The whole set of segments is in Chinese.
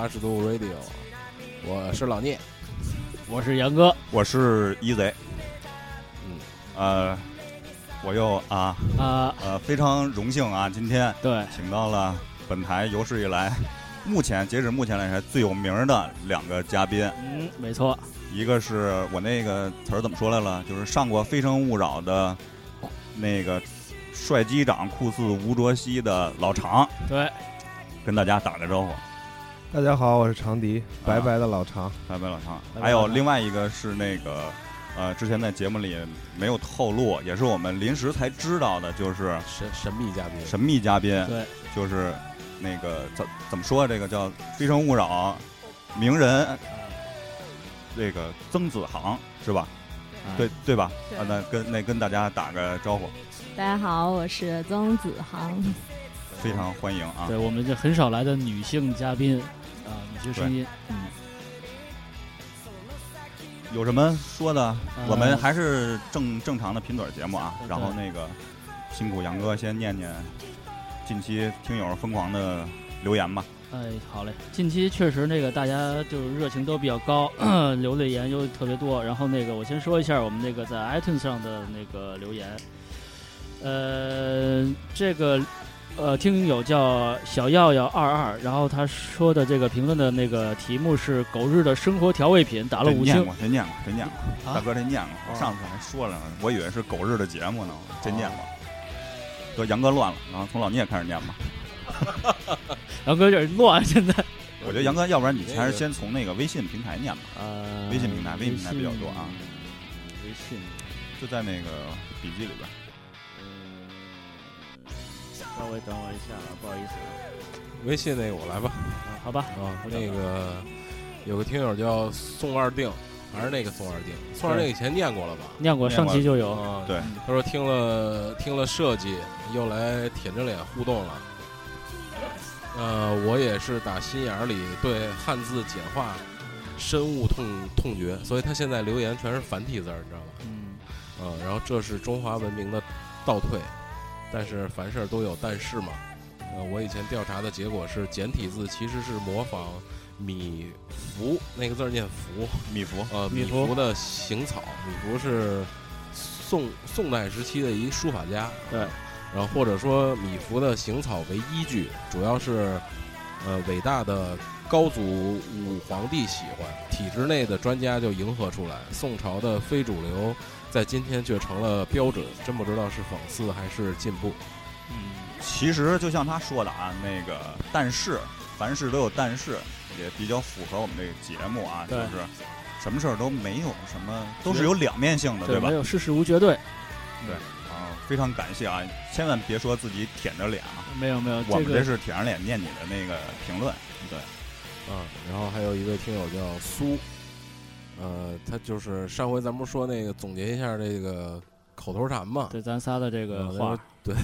八十度 Radio，我是老聂，我是杨哥，我是一贼，嗯，呃，我又啊啊呃非常荣幸啊，今天对请到了本台有史以来目前截止目前来说最有名的两个嘉宾，嗯，没错，一个是我那个词儿怎么说来了，就是上过《非诚勿扰》的那个帅机长酷似吴卓羲的老常，对，跟大家打个招呼，大家好，我是长笛，白白的老长。白白老常。还有另外一个是那个呃，之前在节目里没有透露，也是我们临时才知道的，就是神神秘嘉宾，神秘嘉宾，对，就是那个怎怎么说？这个叫《非诚勿扰》名人，这个曾子航是吧？啊对对吧？对啊，那跟那跟大家打个招呼，大家好，我是曾子航。非常欢迎啊！对我们这很少来的女性嘉宾啊，女性声音，嗯，有什么说的？呃我们还是正正常的品嘴儿节目啊。然后那个辛苦杨哥先念念近期听友疯狂的留言吧。哎，好嘞。近期确实那个大家就是热情都比较高，留的言又特别多。然后那个我先说一下我们那个在 iTunes 上的那个留言，呃，这个呃听友叫小耀耀二二，然后他说的这个评论的那个题目是狗日的生活调味品，打了五星。这念过，真念过，真念过。啊大哥，这念过。上次还说了呢，我以为是狗日的节目呢，这念过。哥杨哥乱了，然后从老聂开始念吧。杨哥有点乱，现在。我觉得杨哥，要不然你还是先从那个微信平台念吧，呃，微信平台微信平台比较多啊微信，就在那个笔记里边。嗯，稍微等我一下啊，不好意思啊，微信那个我来吧。啊好吧，啊，那个有个听友叫宋二定，还是那个宋二定，宋二定以前念过了吧？念过上期就有，啊，对，他说听了听了设计，又来舔着脸互动了。呃，我也是打心眼儿里对汉字简化深恶痛痛绝，所以他现在留言全是繁体字儿，你知道吧？嗯，嗯，然后这是中华文明的倒退，但是凡事都有但是嘛。呃，我以前调查的结果是简体字其实是模仿米芾那个字儿念福，米芾，呃，米芾的行草，米芾是宋宋代时期的一书法家，对，然后或者说米芾的行草为依据，主要是呃伟大的高祖武皇帝喜欢，体制内的专家就迎合出来，宋朝的非主流在今天却成了标准，真不知道是讽刺还是进步。嗯，其实就像他说的啊，那个但是凡事都有但是，也比较符合我们这个节目啊，就是什么事儿都没有什么，都是有两面性的，对吧没？有事事无绝对，对啊，非常感谢啊！千万别说自己舔着脸啊，没有没有，我们这是舔着脸念你的那个评论，对，嗯，然后还有一位听友叫苏，呃，他就是上回咱们不是说那个总结一下这个口头禅嘛，对咱仨的这个呃话，，对，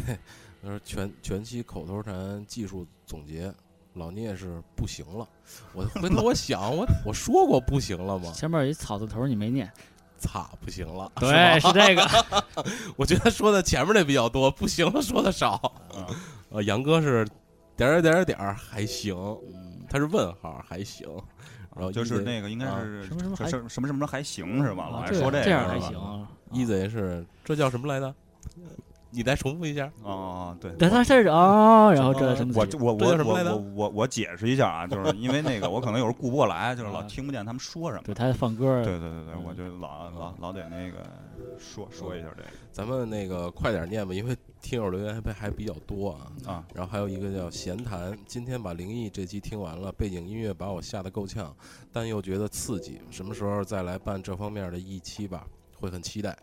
他说全全期口头禅技术总结，老聂是不行了。我 回头我想，我我说过不行了吗？前面有一草字头你没念，擦，不行了。对，是吧这个，我觉得说的前面的比较多，不行了说的少。嗯，呃，杨哥是点儿点儿点儿还行，嗯，他是问号还行，然后就是那个应该啊是什么什么还什么什么什么还行是吧？老啊这爱说个这样还行啊，一贼是这叫什么来着？你再重复一下。哦，对，等，他事儿啊，然后这什么我我我我我我我解释一下啊，就是因为那个我可能有时候顾不过来，就是老啊听不见他们说什么。对，他在放歌，对对对对，嗯我就老老老得那个说说一下这个咱们那个快点念吧，因为听友留言还还比较多啊。啊，然后还有一个叫闲谈，今天把灵异这期听完了，背景音乐把我吓得够呛，但又觉得刺激。什么时候再来办这方面的一期吧，会很期待。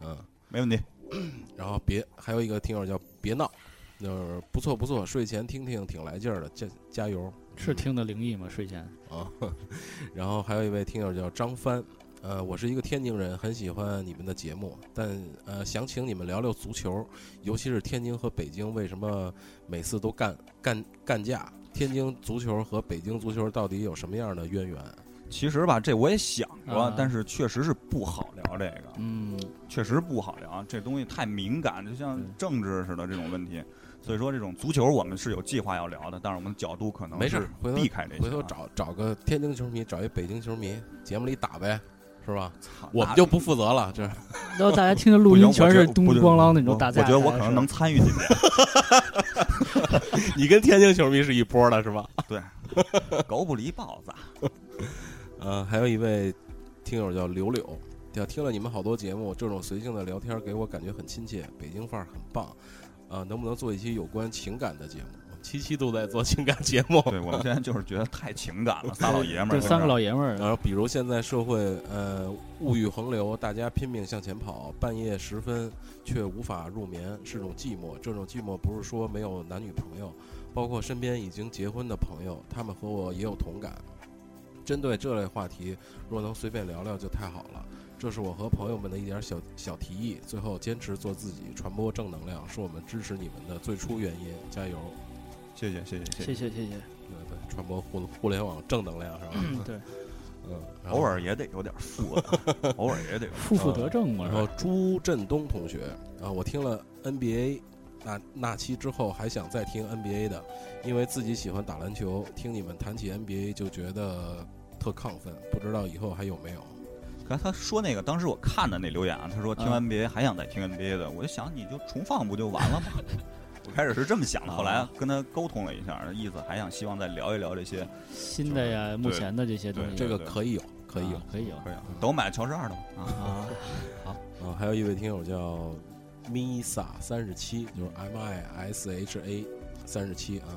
嗯，没问题。然后别还有一个听友叫别闹，就是不错不错，睡前听听挺来劲儿的，加加油是听的灵异吗？睡前啊！然后还有一位听友叫张帆，呃，我是一个天津人，很喜欢你们的节目，但呃，想请你们聊聊足球，尤其是天津和北京为什么每次都干干干架？天津足球和北京足球到底有什么样的渊源？其实吧，这我也想啊但是确实是不好聊这个，嗯，确实不好聊，这东西太敏感，就像政治似的这种问题。所以说，这种足球我们是有计划要聊的，但是我们角度可能没事是儿回头避开这些啊。回头找找个天津球迷，找一北京球迷，节目里打呗，是吧？操我们就不负责了，这 然后大家听着录音全是咚咚咣啷那种打架。我觉得我可能能参与进去，你跟天津球迷是一波的，是吧？对 狗不理包子。呃，还有一位听友叫柳柳，叫听了你们好多节目，这种随性的聊天给我感觉很亲切，北京范儿很棒。啊、能不能做一期有关情感的节目？我们期期都在做情感节目。对我们现在就是觉得太情感了，仨老爷们儿，这三个老爷们儿然，后比如现在社会呃物欲横流，大家拼命向前跑，半夜时分却无法入眠，是种寂寞。这种寂寞不是说没有男女朋友，包括身边已经结婚的朋友，他们和我也有同感。针对这类话题若能随便聊聊就太好了。这是我和朋友们的一点小小提议最后坚持做自己传播正能量是我们支持你们的最初原因加油！谢谢谢谢谢谢。谢谢谢对对传播互互联网正能量是吧？嗯对。嗯偶尔也得有点负偶尔也得负负得正嘛然后朱振东同学啊我听了 nba 那那期之后还想再听 nba 的因为自己喜欢打篮球听你们谈起 nba 就觉得特亢奋，不知道以后还有没有？刚才他说那个，当时我看的那留言啊，他说听啊 NBA 还想再听 NBA 的，我就想你就重放不就完了吗？我开始是这么想的，后来跟他沟通了一下，意思还想希望再聊一聊这些，新的呀，目前的这些东西，这个可以有，可以有啊。可以有可以有，等我买乔治二的嘛啊。好。啊，还有一位听友叫 Misa 三十七，就是 M I S H A 三十七啊。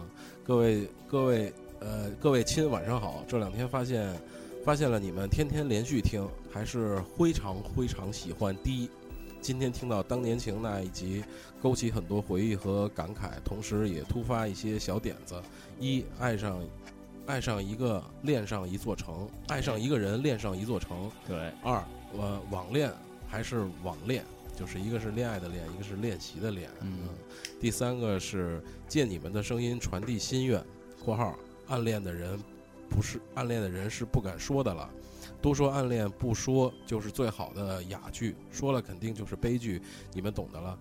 各位各位呃各位亲，晚上好。这两天发现发现了你们天天连续听，还是非常非常喜欢。第一，今天听到当年情那一集，勾起很多回忆和感慨，同时也突发一些小点子。一，爱上爱上一个恋上一座城，爱上一个人恋上一座城。对，二，呃，网恋还是网恋，就是一个是恋爱的恋，一个是练习的练。嗯第三个是借你们的声音传递心愿（括号暗恋的人不是暗恋的人是不敢说的了）。都说暗恋不说就是最好的哑剧，说了肯定就是悲剧，你们懂的了。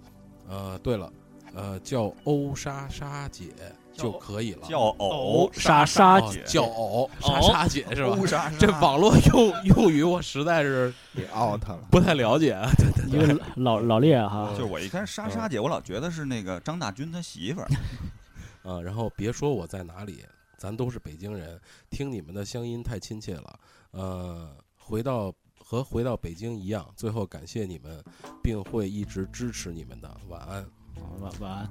呃，对了，呃，叫欧莎莎姐就可以了。叫偶莎莎哦姐叫偶莎偶莎姐是吧？欧莎莎这网络用用语我实在是给 out 了。不太了解啊。一个老老烈哈就是，我一看莎莎姐，我老觉得是那个张大军他媳妇儿。啊，然后别说我在哪里，咱都是北京人，听你们的乡音太亲切了。呃，回到和回到北京一样，最后感谢你们，并会一直支持你们的。晚安。晚晚安，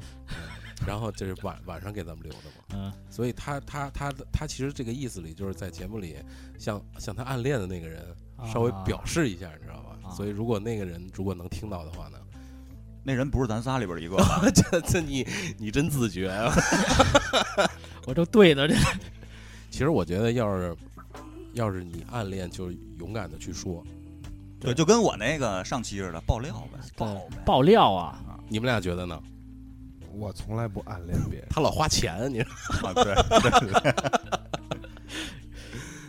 然后这是晚晚上给咱们留的嘛，嗯，所以他他他他其实这个意思里就是在节目里向向他暗恋的那个人稍微表示一下，你知道吧？啊所以如果那个人如果能听到的话呢，那人不是咱仨里边一个，这这你你真自觉啊！我这对的，这 其实我觉得要是要是你暗恋，就勇敢的去说。对，就跟我那个上期似的，爆料呗，爆。爆料啊，你们俩觉得呢？我从来不暗恋别人，他老花钱，你 啊，对对对，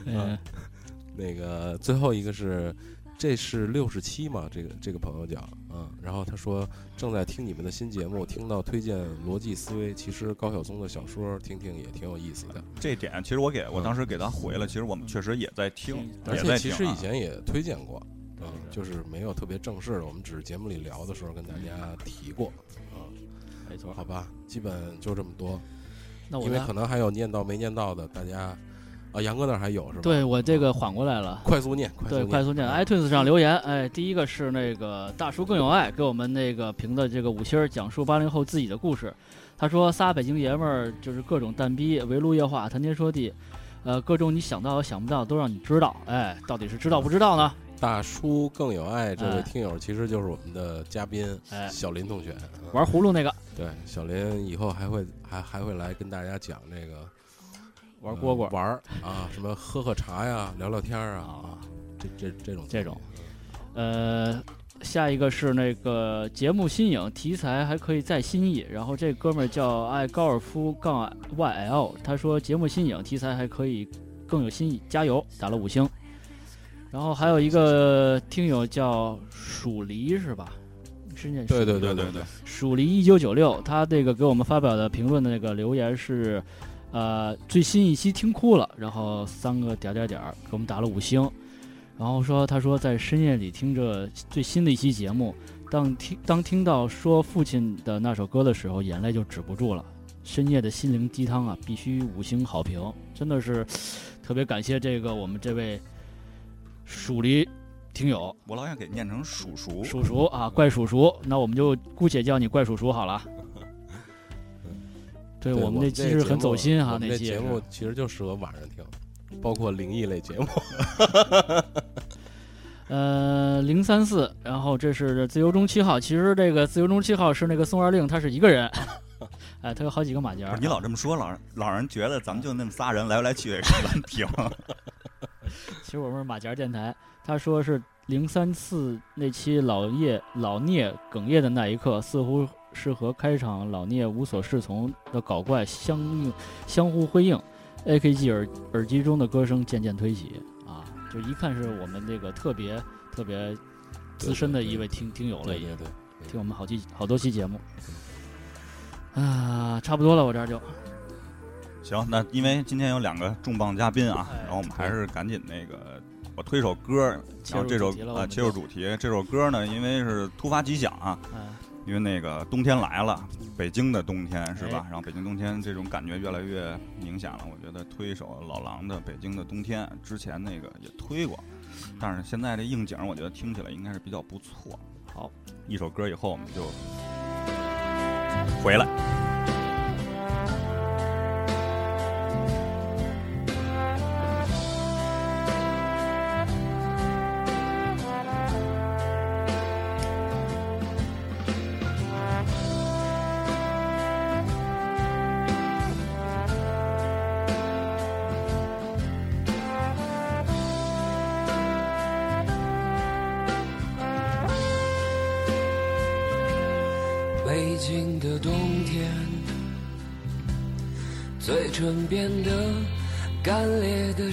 嗯，那个最后一个是，这是六十七嘛？这个这个朋友讲，嗯，然后他说正在听你们的新节目，听到推荐逻辑思维，其实高晓松的小说听听也挺有意思的，这点其实我给我当时给他回了，其实我们确实也在听，而且其实以前也推荐过，嗯，就是没有特别正式的，我们只是节目里聊的时候跟大家提过，嗯，没错。好吧，基本就这么多，那我因为可能还有念到没念到的，大家啊，杨哥那儿还有是吧？对我这个缓过来了。快速念，快速对，念，快速键嗯 iTunes 上留言，哎，第一个是那个大叔更有爱，给我们那个评的这个五星儿，讲述八零后自己的故事。他说仨北京爷们儿就是各种蛋逼，围炉夜话，谈天说地，呃，各种你想到想不到都让你知道，哎，到底是知道不知道呢？大叔更有爱，这位哎听友其实就是我们的嘉宾哎小林同学。嗯玩葫芦那个，对，小林以后还会还还会来跟大家讲这个玩蝈蝈呃玩儿啊，什么喝喝茶呀，聊聊天儿啊啊，这这这种这种呃，下一个是那个节目新颖，题材还可以再新意。然后这哥们儿叫爱高尔夫杠 YL，他说节目新颖，题材还可以更有新意，加油，打了五星。然后还有一个听友叫蜀梨是吧？是念对对对对对对，蜀梨一九九六，他这个给我们发表的评论的那个留言是，呃，最新一期听哭了，然后三个点儿点儿点儿给我们打了五星，然后说他说在深夜里听着最新的一期节目，当听当听到说父亲的那首歌的时候，眼泪就止不住了。深夜的心灵鸡汤啊，必须五星好评，真的是特别感谢这个我们这位蜀梨听友我老想给念成叔叔。叔叔啊，怪叔叔，那我们就姑且叫你怪叔叔好了。对对我们那期是很走心哈，那期节目其实就适合晚上听，包括灵异类节目。呃零三四，然后这是自由中七号，其实这个自由中七号是那个宋二令，他是一个人，哎，他有好几个马甲。你老这么说，老人老人觉得咱们就那么仨人来来去去也是难听。其实我们是马甲电台，他说是零三四那期老叶老聂哽咽的那一刻，似乎是和开场老聂无所适从的搞怪相应相互辉映。AKG 耳耳机中的歌声渐渐推起啊，就一看是我们这个特别特别资深的一位听听友了，已经。对听我们好几好多期节目。啊，差不多了，我这儿就。行，那因为今天有两个重磅嘉宾啊，哎然后我们还是赶紧那个，我推首歌，然后这首啊切入主题，这首歌呢，因为是突发奇想啊，哎因为那个冬天来了，北京的冬天是吧哎？然后北京冬天这种感觉越来越明显了。我觉得推一首老狼的《北京的冬天》，之前那个也推过，但是现在这应景，我觉得听起来应该是比较不错。好，一首歌以后我们就回来。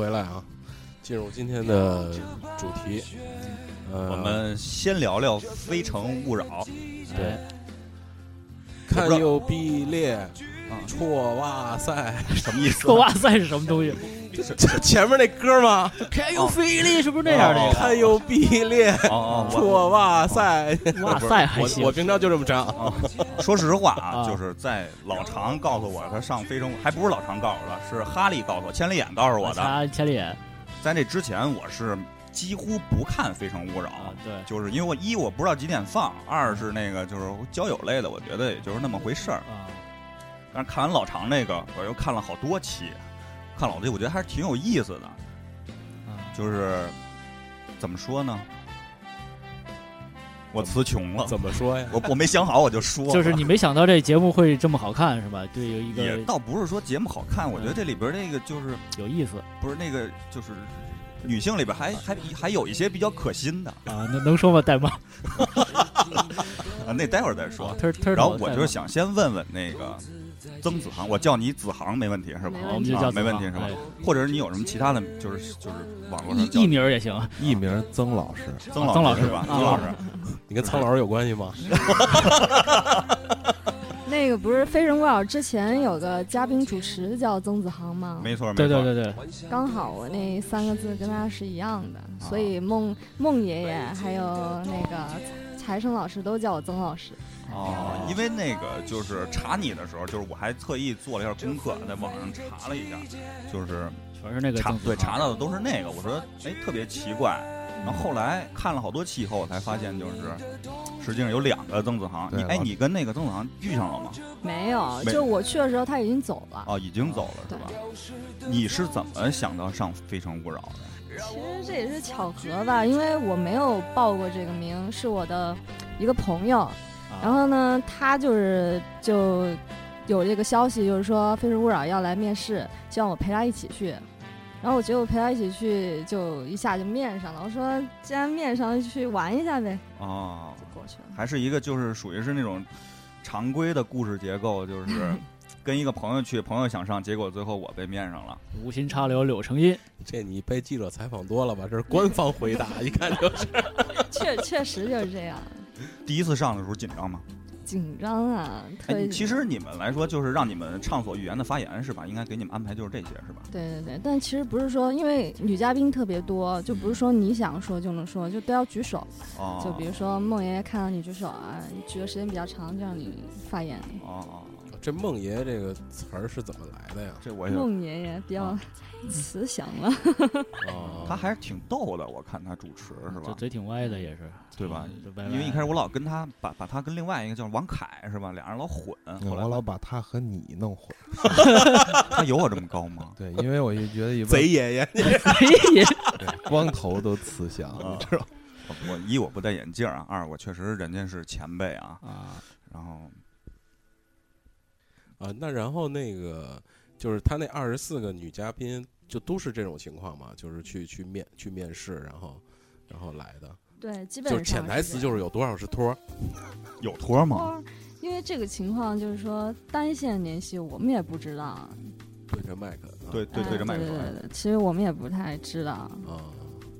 回来啊，进入今天的主题。呃，我们先聊聊《非诚勿扰》。对，看又毕列，啊错哇塞，什么意思？错哇塞是什么东西？这前面那歌吗？Can you feel it？是不是那样的？看又毕列，哦哦，我错哇塞，哇塞还行我我平常就这么唱。啊，说实话啊，啊就是在老常告诉我他上《非诚勿》，还不是老常告诉我的，是哈利告诉我，千里眼告诉我的。掐千里眼在这之前，我是几乎不看《非诚勿扰》啊，对，就是因为我一我不知道几点放，二是那个就是交友类的，我觉得也就是那么回事儿。啊，但是看完老常那个，我又看了好多期，看老弟我觉得还是挺有意思的。啊就是怎么说呢？我词穷了，怎么说呀？我我没想好我就说，就是你没想到这节目会这么好看是吧？对，有一个也倒不是说节目好看，我觉得这里边那个就是有意思不是那个就是女性里边还还还有一些比较可心的啊，那能说吗？带吗？啊，那待会儿再说。然后我就是想先问问那个曾子航，我叫你子航没问题是吧？我们就叫啊没问题是吧？或者是你有什么其他的，就是就是网络上叫艺艺名也行，艺名曾老师，曾曾老师吧？啊曾老师，你跟苍老师有关系吗？那个不是《非诚勿扰》之前有个嘉宾主持叫曾子航吗？没错没错，对对对对，刚好我那三个字跟他是一样的，所以孟孟爷爷还有那个财神老师都叫我曾老师。哦，因为那个就是查你的时候，就是我还特意做了一下功课，在网上查了一下，就是全是那个查对查到的都是那个，我说哎特别奇怪，然后后来看了好多期以后，我才发现就是实际上有两个曾子航，你哎你跟那个曾子航遇上了吗？没有，就我去的时候他已经走了。哦，已经走了是吧？你是怎么想到上《非诚勿扰》的？其实这也是巧合吧，因为我没有报过这个名，是我的一个朋友，啊然后呢，他就是就有这个消息，就是说《非诚勿扰》要来面试，希望我陪他一起去。然后我觉得我陪他一起去，就一下就面上了。我说既然面上，就去玩一下呗，哦，就过去了。还是一个就是属于是那种常规的故事结构，就是 跟一个朋友去，朋友想上，结果最后我被面上了。无心插柳柳成荫，这你被记者采访多了吧？这是官方回答，一看就是。确确实就是这样，第一次上的时候紧张吗？紧张啊，特哎，其实你们来说就是让你们畅所欲言的发言是吧？应该给你们安排就是这些是吧？对对对，但其实不是说，因为女嘉宾特别多，就不是说你想说就能说，就都要举手。哦，就比如说孟爷爷看到你举手啊，你举的时间比较长，就让你发言。哦哦，这孟爷这个词儿是怎么来的呀？这我也孟爷爷比较啊慈祥了，哦，他还是挺逗的，我看他主持是吧？这嘴挺歪的也是，对吧？因为一开始我老跟他把把他跟另外一个叫王凯是吧，俩人老混，后来我老把他和你弄混。他有我这么高吗？对，因为我就觉得一般贼爷爷，也对光头都慈祥，知道？我一我不戴眼镜啊，二我确实人家是前辈啊，啊，然后啊，那然后那个就是他那二十四个女嘉宾，就都是这种情况嘛，就是去去面去面试，然后然后来的，对，基本上就是潜台词就是有多少是托儿，有托吗？哦，因为这个情况就是说单线联系，我们也不知道。对着麦克，啊对对哎对着麦克风。对对对，其实我们也不太知道，啊，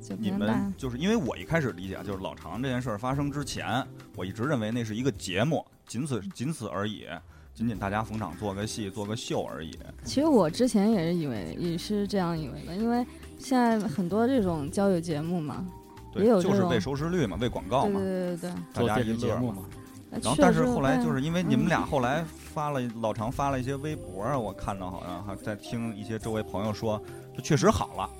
就可你们就是因为我一开始理解啊就是老常这件事儿发生之前，我一直认为那是一个节目，仅此仅此而已，仅仅大家逢场做个戏、做个秀而已。其实我之前也是以为也是这样以为的，因为现在很多这种交友节目嘛，对也有，就是为收视率嘛，为广告嘛，对对对大家做电一乐嘛。视节目嘛，然后，但是后来就是因为你们嗯俩后来发了老常发了一些微博啊，我看到好像还在听一些周围朋友说，就确实好了。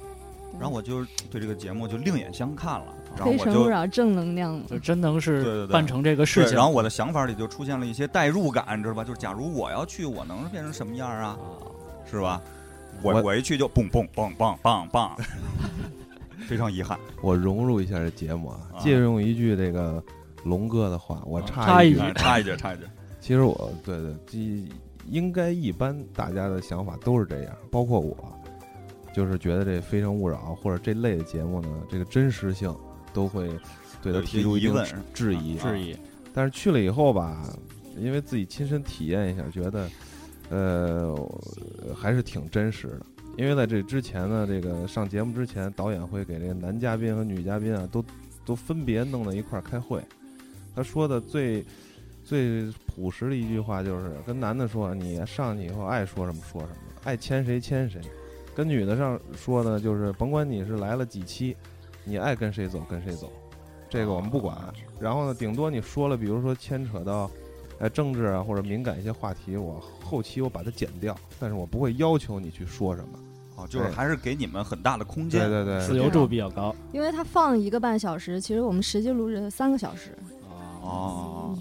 然后我就对这个节目就另眼相看了，然后非诚勿我就扰正能量就真能是对对办成这个事对，情。然后我的想法里就出现了一些代入感，你知道吧？就是假如我要去，我能变成什么样啊？是吧？我我我一去就蹦蹦蹦蹦蹦蹦，非常遗憾。我融入一下这节目啊啊，借用一句这个龙哥的话，我啊插一句插一句，哎插一句，插一句。其实我对对，这应该一般大家的想法都是这样，包括我，就是觉得这《非诚勿扰》或者这类的节目呢，这个真实性都会对它有一些提出一定疑问质疑。质疑，但是去了以后吧，因为自己亲身体验一下，觉得呃还是挺真实的。因为在这之前呢，这个上节目之前，导演会给这个男嘉宾和女嘉宾啊，都都分别弄到一块儿开会。他说的最最朴实的一句话就是跟男的说，你上去以后爱说什么说什么，爱牵谁牵谁。跟女的上说呢，就是甭管你是来了几期，你爱跟谁走跟谁走，这个我们不管。然后呢，顶多你说了，比如说牵扯到，呃，政治啊或者敏感一些话题，我后期我把它剪掉，但是我不会要求你去说什么。哦，就是还是给你们很大的空间。对对对，自由度比较高。因为它放一个半小时，其实我们实际录制三个小时。哦，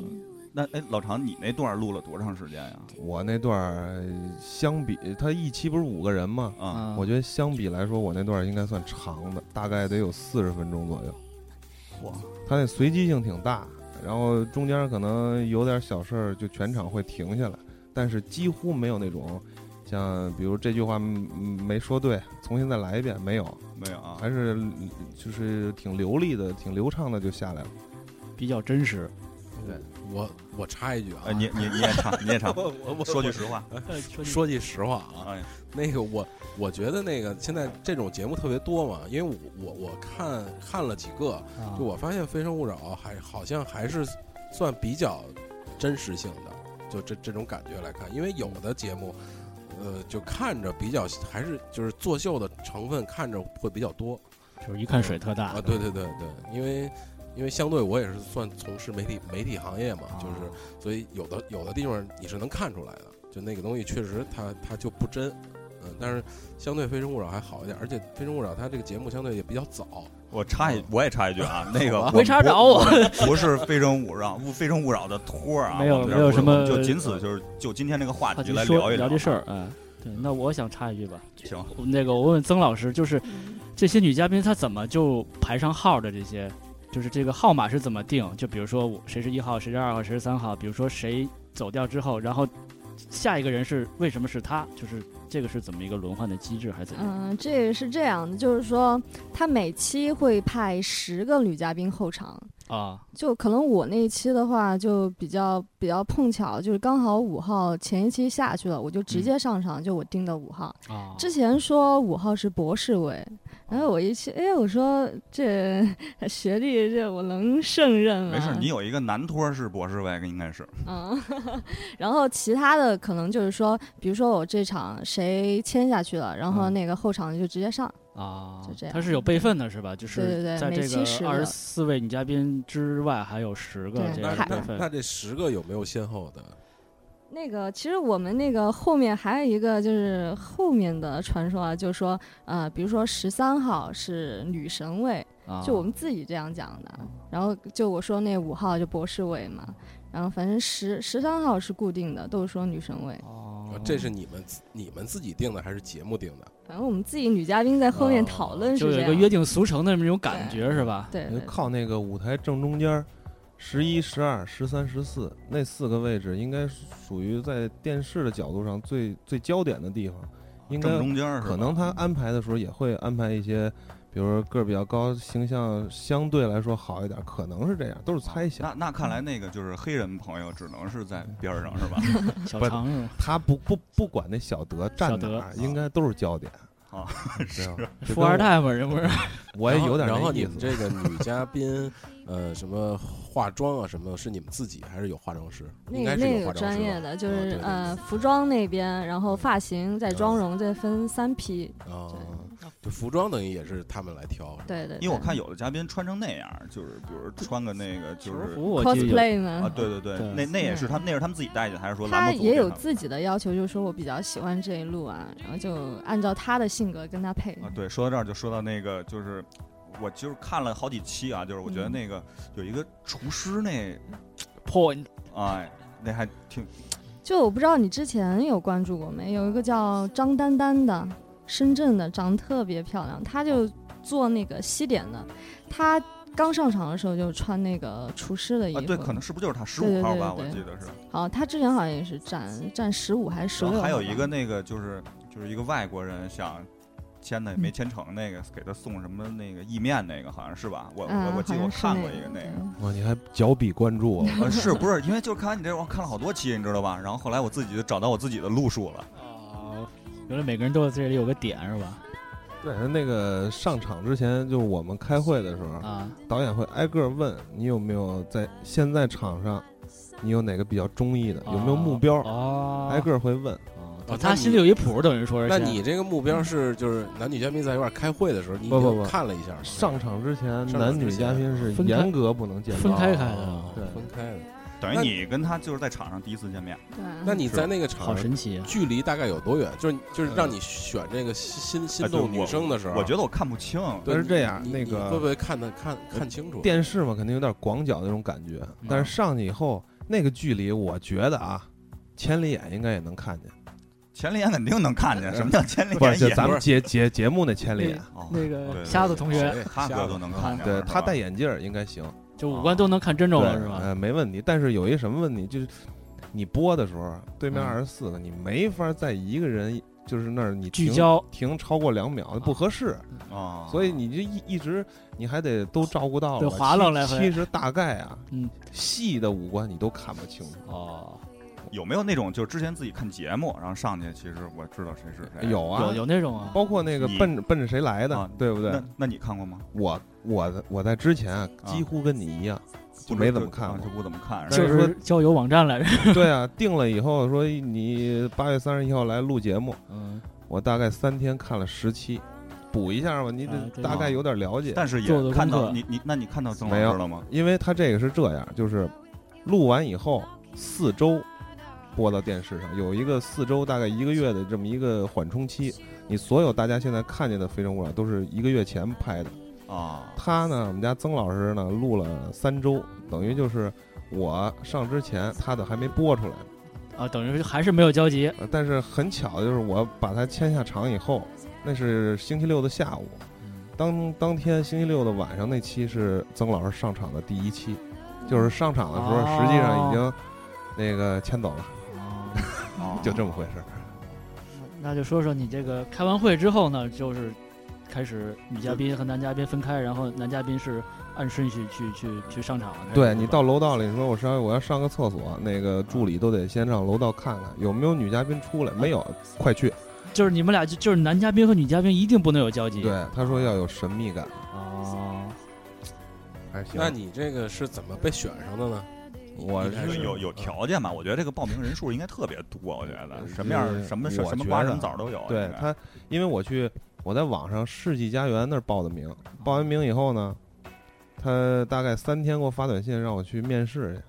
那哎，老常，你那段录了多长时间呀？我那段相比他一期不是五个人吗？啊，嗯我觉得相比来说，我那段应该算长的，大概得有四十分钟左右。哇，他那随机性挺大，然后中间可能有点小事儿，就全场会停下来，但是几乎没有那种像比如这句话嗯没说对，重新再来一遍，没有，没有啊，还是就是挺流利的、挺流畅的就下来了。比较真实。我我插一句啊，哎，你你你也唱，你也唱，我我我说句实话，说句实话 啊，哎，那个我我觉得那个现在这种节目特别多嘛，因为我我我看看了几个，就我发现《非诚勿扰》还好像还是算比较真实性的，就这这种感觉来看，因为有的节目，呃，就看着比较还是就是作秀的成分看着会比较多。就是一看水特大啊，对对对对，因为因为相对我也是算从事媒体媒体行业嘛，就是所以有的有的地方你是能看出来的，就那个东西确实它它就不真，嗯，但是相对《非诚勿扰》还好一点，而且《非诚勿扰》它这个节目相对也比较早，我插一，我也插一句啊，那个 没插着我不不是非诚勿扰，不非诚勿扰的托儿啊，没有没有什么就仅此就是就今天这个话话题题来聊一聊这事儿，哎，对，那我想插一句吧，行，那个我问问曾老师，就是这些女嘉宾她怎么就排上号的？这些就是这个号码是怎么定？就比如说我谁是一号，谁是二号，谁是三号？比如说谁走掉之后，然后下一个人是为什么是他？就是这个是怎么一个轮换的机制，还是怎么样？嗯，这个是这样的，就是说他每期会派十个女嘉宾候场，啊就可能我那一期的话就比较比较碰巧，就是刚好五号前一期下去了，我就直接上场，就我定的五号。啊，之前说五号是博士位，然后我一去，哎，我说这学历这我能胜任吗？没事，你有一个男托儿是博士位，应该是嗯，然后其他的可能就是说，比如说我这场谁签下去了，然后嗯那个后场就直接上。啊就这，样它是有备份的，是吧？就是在这个个二十四位女嘉宾之外，还有十个这备份。那那这十个有没有先后的？那个其实我们那个后面还有一个就是后面的传说啊，就是说呃，比如说十三号是女神位，啊就我们自己这样讲的。然后就我说那五号就博士位嘛，然后反正十十三号是固定的，都是说女神位。哦呃，这是你们你们自己定的还是节目定的？反正我们自己女嘉宾在后面哦讨论是就有。一个约定俗成的那种感觉，是吧？对对对靠那个舞台正中间儿，十一、十二、十三、十四那四个位置，应该属于在电视的角度上最最焦点的地方。应该正中间儿是吧可能他安排的时候也会安排一些，比如说个儿比较高、形象相对来说好一点，可能是这样，都是猜想。那那看来那个就是黑人朋友只能是在边儿上是吧？小不是吧？他不不不管那小德站哪儿，应该都是焦点。啊，知道吧富，二代嘛，人不是？我也有点那意思。你们这个女嘉宾，呃，什么化妆啊什么的，是你们自己还是有化妆师？应该是那个那个有有化妆师专业的，就是、呃服装那边，然后发型再妆容，再分三批。啊，就服装等于也是他们来挑，对对因为我看有的嘉宾穿成那样，就是比如穿个那个就是 cosplay 呢，啊，对对对。对，那那也是他们那是他们自己带去的，还是说他们也有自己的要求，就是说我比较喜欢这一路啊，然后就按照他的性格跟他配。啊，对，说到这儿就说到那个，就是我就是看了好几期啊，就是我觉得嗯那个有一个厨师那，point 哎，那还挺就我不知道你之前有关注过没，有一个叫张丹丹的，深圳的，长得特别漂亮，她就做那个西点的，她刚上场的时候就穿那个厨师的衣服。啊，对，可能是不是就是她十五号吧？我对对记得是。好，她之前好像也是占占十五还是十六。还有一个那个就是就是一个外国人想签的也没签成，那个给他送什么那个意面那个好像是吧？我嗯，我我记得我看过一个那个。哇，你还脚比关注啊？呃，是不是？因为就是看完你这，我看了好多期，你知道吧？然后后来我自己就找到我自己的路数了。哦，原来每个人都有这里有个点是吧？对，那个上场之前，就是我们开会的时候，啊，导演会挨个问你有没有在现在场上，你有哪个比较中意的，有没有目标，啊，挨个会问。哦他心里有一谱，等于说是。那你这个目标是就是男女嘉宾在一块儿开会的时候，你已经不不不看了一下上场之前，男女嘉宾是严格不能见面，分开开的哦对分开的。等于你跟他就是在场上第一次见面，那你在那个场好神奇啊！距离大概有多远？就是就是让你选这个心心动女生的时候，我觉得我看不清。是这样那个会不会看的看看清楚？电视嘛，肯定有点广角那种感觉，但是上去以后那个距离，我觉得啊，千里眼应该也能看见。千里眼肯定能看见，什么叫千里不是，就？咱们节节节目那千里眼，哦那个对瞎子同学谁他哥都能看见。对是吧他戴眼镜儿应该行，就五官都能看真着对了是吧？呃，没问题。但是有一什么问题，就是你播的时候，对面嗯二十四个，你没法在一个人就是那儿你停聚焦停超过两秒，不合适。啊，所以你就一一直你还得都照顾到对了。划楞来回其其实大概啊，嗯，细的五官你都看不清楚。哦，有没有那种就是之前自己看节目，然后上去，其实我知道谁是谁？有啊，有有那种啊，包括那个奔着奔着谁来的啊，对不对那？那你看过吗？我我我在之前啊几乎跟你一样，就没怎么看就。不怎么看。就但是说交友网站来着。对啊，定了以后说你八月三十一号来录节目，嗯，我大概三天看了十期，补一下吧，你得大概有点了解。但是也看到你你那你看到曾老没有师了吗？因为他这个是这样，就是录完以后四周播到电视上，有一个四周大概一个月的这么一个缓冲期。你所有大家现在看见的《非诚勿扰》都是一个月前拍的。啊，他呢，我们家曾老师呢录了三周，等于就是我上之前他的还没播出来。啊，等于还是没有交集。呃但是很巧的就是我把他签下场以后，那是星期六的下午，当当天星期六的晚上那期是曾老师上场的第一期，就是上场的时候哦实际上已经那个签走了，哦，就这么回事儿。那就说说你这个开完会之后呢，就是开始女嘉宾和男嘉宾分开，然后男嘉宾是按顺序去去去上场对你到楼道里你说我上我要上个厕所，那个助理都得先上楼道看看有没有女嘉宾出来，没有快去。就是你们俩就就是男嘉宾和女嘉宾一定不能有交集。对，他说要有神秘感，哦，还行。那你这个是怎么被选上的呢？我有一开始有有条件吧？我觉得这个报名人数应该特别多。我觉得什么样呃什么什么瓜什么枣都有。对他，因为我去我在网上世纪佳缘那儿报的名，报完名以后呢，他大概三天给我发短信让我去面试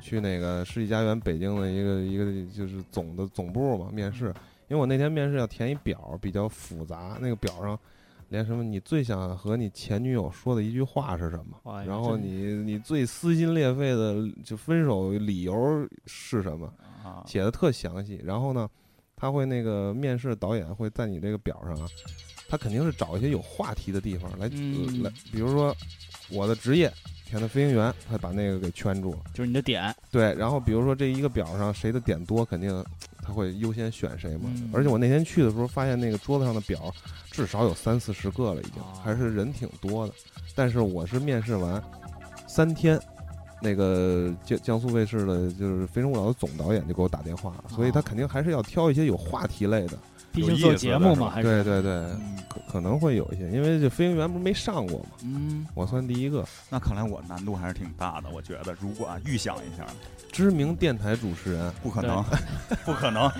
去，去那个世纪佳缘北京的一个一个就是总的总部嘛面试，因为我那天面试要填一表比较复杂，那个表上。连什么你最想和你前女友说的一句话是什么？然后你你最撕心裂肺的就分手理由是什么？啊，写的特详细。然后呢，他会那个面试导演会在你这个表上啊，他肯定是找一些有话题的地方来、来，比如说我的职业填的飞行员，他把那个给圈住了。就是你的点。对，然后比如说这一个表上谁的点多，肯定他会优先选谁嘛。嗯而且我那天去的时候，发现那个桌子上的表至少有三四十个了，已经哦还是人挺多的。但是我是面试完三天。那个江江苏卫视的，就是《非诚勿扰》的总导演就给我打电话了，所以他哦肯定还是要挑一些有话题类的。毕竟做节目嘛，还是对对对，嗯可可能会有一些，因为这飞行员不是没上过嘛，嗯，我算第一个那看来我难度还是挺大的。我觉得，如果啊预想一下，知名电台主持人。不可能，不可能，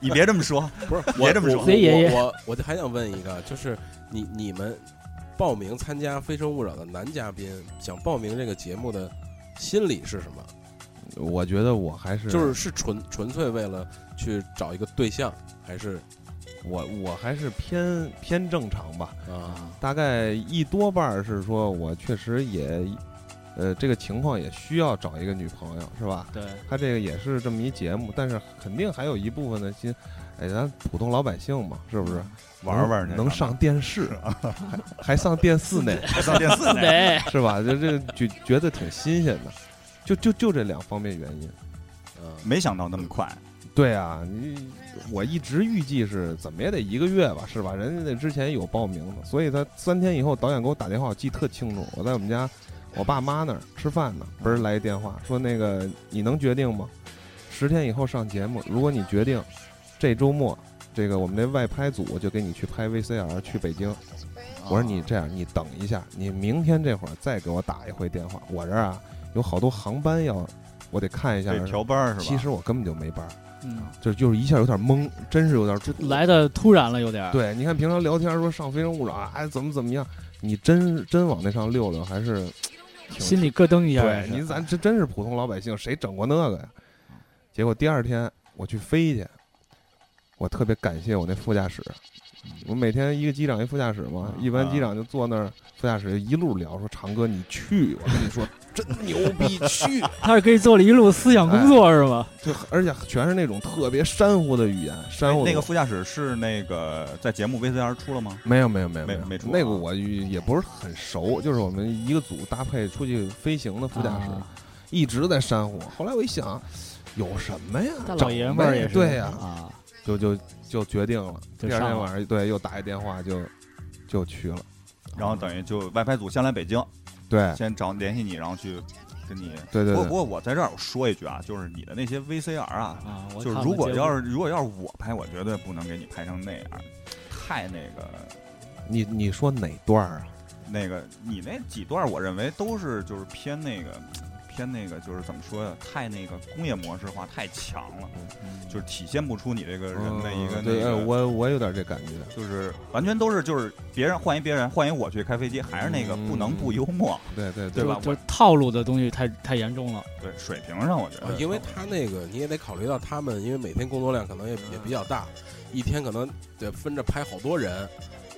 你别这么说。不是，别这么说我我我就还想问一个，就是你你们报名参加《非诚勿扰》的男嘉宾，想报名这个节目的心理是什么？我觉得我还是就是是纯纯粹为了去找一个对象，还是我我还是偏偏正常吧，啊？大概一多半是说我确实也，呃，这个情况也需要找一个女朋友，是吧？对，他这个也是这么一节目，但是肯定还有一部分的心，哎，咱普通老百姓嘛，是不是？玩玩能能上电视，还还上电视呢，上电视呢？是吧？就这就觉得挺新鲜的，就就就这两方面原因。嗯，没想到那么快，对啊，你我一直预计是怎么也得一个月吧，是吧？人家那之前有报名的，所以他三天以后导演给我打电话，我记得特清楚。我在我们家我爸妈那儿吃饭呢，不是来一电话说那个你能决定吗？十天以后上节目，如果你决定，这周末这个我们这外拍组就给你去拍 VCR 去北京。我说你这样，你等一下，你明天这会儿再给我打一回电话。我这儿啊有好多航班要，我得看一下得。调班儿是吧？其实我根本就没班儿。嗯，就就是一下有点懵，真是有点突来的突然了，有点儿。对，你看平常聊天说上《非诚勿扰》，哎，怎么怎么样，你真真往那上溜溜，还是挺心里咯噔一下。对你咱这真是普通老百姓，谁整过那个呀？结果第二天我去飞去，我特别感谢我那副驾驶，我每天一个机长一副驾驶嘛，一般机长就坐那儿，副驾驶一路聊说长哥你去，我跟你说真牛逼，去，他是可以做了一路思想工作是吗？就而且全是那种特别山乎的语言，山湖的那个副驾驶是那个在节目 VCR 出了吗？没有没有没有有没没出啊那个我也不是很熟，就是我们一个组搭配出去飞行的副驾驶，啊一直在山乎。后来我一想，有什么呀？大老爷们儿也是。对呀、啊，就就就决定了。第二天晚上对又打一电话就就去了。然后等于就外拍组先来北京，对先找联系你，然后去跟你。对对对，不过不过我在这儿我说一句啊，就是你的那些 VCR 啊，啊，我就是如果要是如果要是我拍，我绝对不能给你拍成那样，太那个你你说哪段儿啊？那个你那几段，我认为都是就是偏那个偏那个就是怎么说呀，太那个工业模式化太强了，嗯就是体现不出你这个人的一个对。我我有点这感觉。就是完全都是就是别人换一别人换一我去开飞机，还是那个嗯不能不幽默，对对对对吧就就是套路的东西太太严重了。对水平上我觉得，啊因为他那个你也得考虑到他们，因为每天工作量可能也也比较大，一天可能得分着拍好多人，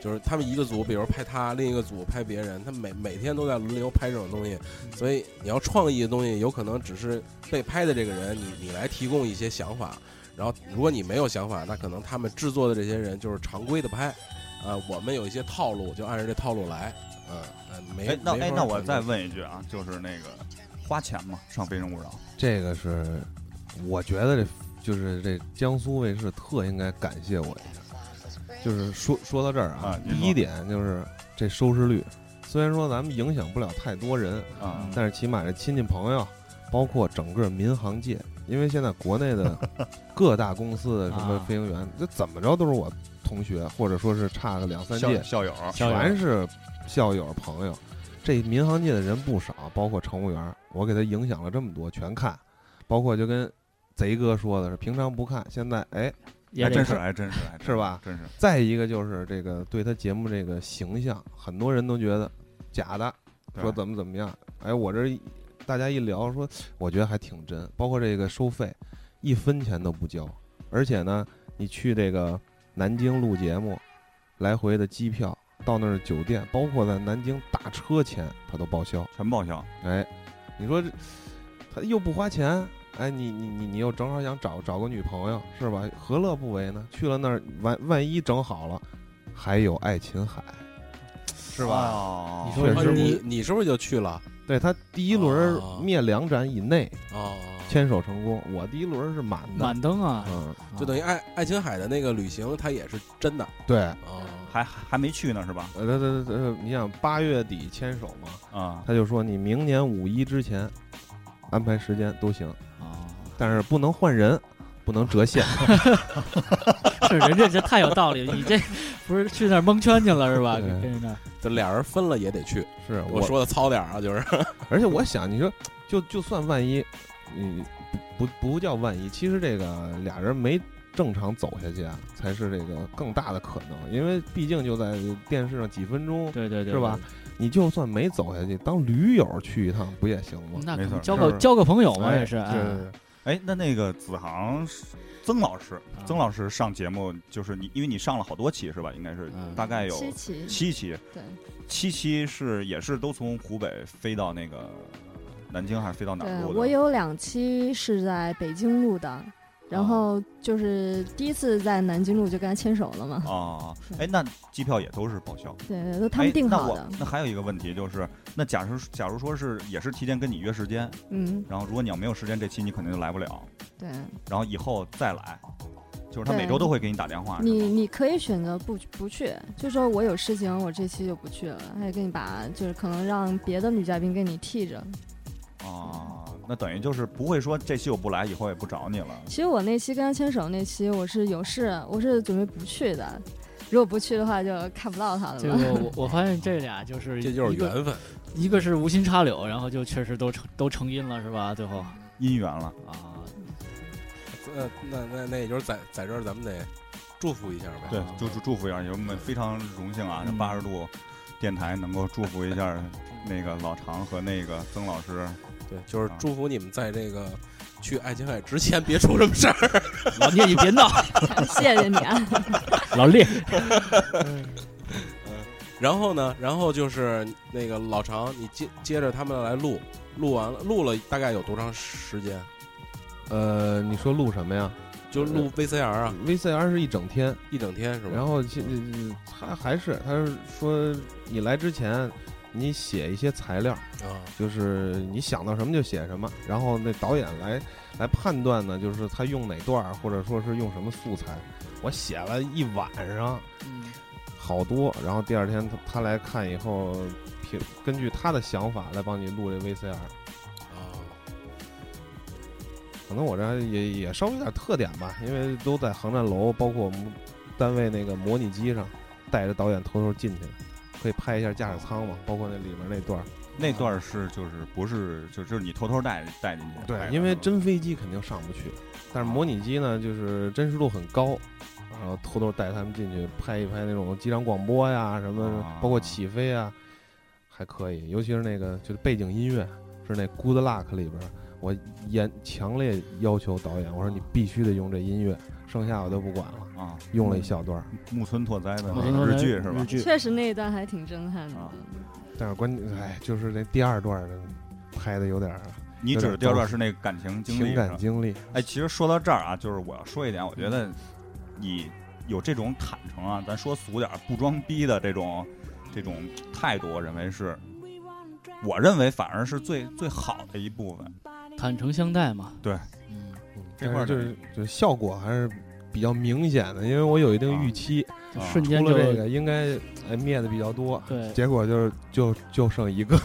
就是他们一个组，比如拍他，另一个组拍别人，他每每天都在轮流拍这种东西，所以你要创意的东西，有可能只是被拍的这个人，你你来提供一些想法，然后如果你没有想法，那可能他们制作的这些人就是常规的拍，啊，我们有一些套路，就按照这套路来，嗯嗯，没哎，那哎，那我再问一句啊，就是那个花钱吗？上《非诚勿扰》这个是，我觉得这就是这江苏卫视特应该感谢我一下。就是说说到这儿啊啊，第一点就是这收视率，虽然说咱们影响不了太多人，啊，但是起码这亲戚朋友，包括整个民航界，因为现在国内的 各大公司的什么啊飞行员，这怎么着都是我同学，或者说是差个两三届，校校友，校友全是校友朋友。这民航界的人不少，包括乘务员，我给他影响了这么多，全看，包括就跟贼哥说的是，平常不看，现在哎，还真是，还真是，还是吧？真是，再一个就是这个对他节目这个形象，很多人都觉得假的，说怎么怎么样。哎，我这一大家一聊说，我觉得还挺真。包括这个收费，一分钱都不交，而且呢，你去这个南京录节目，来回的机票到那儿酒店，包括在南京打车钱，他都报销。全报销。哎，你说这他又不花钱，哎，你你你你又正好想找找个女朋友是吧？何乐不为呢？去了那儿万万一整好了，还有爱琴海，是吧？哦你说啊确实你你是不是就去了？对他第一轮哦灭两盏以内哦，牵手成功，我第一轮是满的，满灯啊，嗯，就等于爱爱琴海的那个旅行，它也是真的对，哦。还还没去呢是吧？呃，对对对对，你想八月底牵手嘛，啊，他就说你明年五一之前安排时间都行，啊，但是不能换人，不能折现。是人家这太有道理了，你这不是去那儿蒙圈去了是吧？跟人那这俩人分了也得去。是我说的糙点儿啊，就是 而且我想，你说就就算万一，嗯，不不不叫万一，其实这个俩人没正常走下去啊，才是这个更大的可能，因为毕竟就在电视上几分钟，对对对，是吧？你就算没走下去，当驴友去一趟不也行吗？没错那可能交个交个朋友嘛，哎也是。哎对对对哎，那那个子航曾老师，啊曾老师上节目就是你，因为你上了好多期是吧？应该是嗯大概有七期，七期，对，七期是也是都从湖北飞到那个南京，还是飞到哪儿录的？我有两期是在北京录的，然后就是第一次在南京路就跟他牵手了嘛，啊，哎，那机票也都是报销。对，都他哎们定那我好的，那还有一个问题就是，那假如假如说是也是提前跟你约时间，嗯，然后如果你要没有时间，这期你肯定就来不了，对，然后以后再来，就是他每周都会给你打电话。你你可以选择不不去，就说我有事情，我这期就不去了，还给你把就是可能让别的女嘉宾给你替着。啊，那等于就是不会说这期我不来，以后也不找你了。其实我那期跟他牵手那期，我是有事，我是准备不去的。如果不去的话，就看不到他了这嘛。个我我发现这俩就是这就是缘分。一个是无心插柳，然后就确实都成都成因了是吧？最后姻缘了，啊，呃，那那那也就是在在这儿咱们得祝福一下呗。对，祝祝祝福一下，我们非常荣幸啊，这嗯八十度电台能够祝福一下那个老常和那个曾老师。对，就是啊祝福你们在这个去爱琴海之前别出什么事儿。老聂你别闹，谢谢你啊！老聂 然后呢，然后就是那个老常，你接接着他们来录，录完了，录了大概有多长时间？呃，你说录什么呀就录 VCR 啊，？VCR 是一整天，一整天是吧？然后他还是他是说你来之前，你写一些材料，啊，就是你想到什么就写什么，然后那导演来来判断呢，就是他用哪段儿，或者说是用什么素材。我写了一晚上，嗯好多，然后第二天他他来看以后，凭根据他的想法来帮你录这 VCR。啊，可能我这也也稍微有点特点吧，因为都在航站楼，包括我们单位那个模拟机上，带着导演偷偷进去，可以拍一下驾驶舱嘛，包括那里面那段儿。那段儿是就是不是就就是你偷偷带带进去对，因为真飞机肯定上不去，但是模拟机呢，就是真实度很高，然后偷偷带他们进去拍一拍那种机场广播呀，什么啊包括起飞啊，还可以，尤其是那个就是背景音乐是那《Good Luck》里边，我严强烈要求导演，我说你必须得用这音乐，剩下我都不管了，啊，用了一小段，木村拓哉的日剧是吧日？剧确实那一段还挺震撼的。啊但是关键哎，就是那第二段的拍的有点儿你指的第二段是那个感情经历情？感经历，哎，其实说到这儿啊，就是我要说一点，我觉得你有这种坦诚啊，咱说俗点儿，不装逼的这种这种态度，我认为是，我认为反而是最最好的一部分。坦诚相待嘛。对，嗯，嗯这块就是就是效果还是比较明显的，因为我有一定预期，啊。瞬间就这个应该哎灭的比较多，对，结果就是就就剩一个，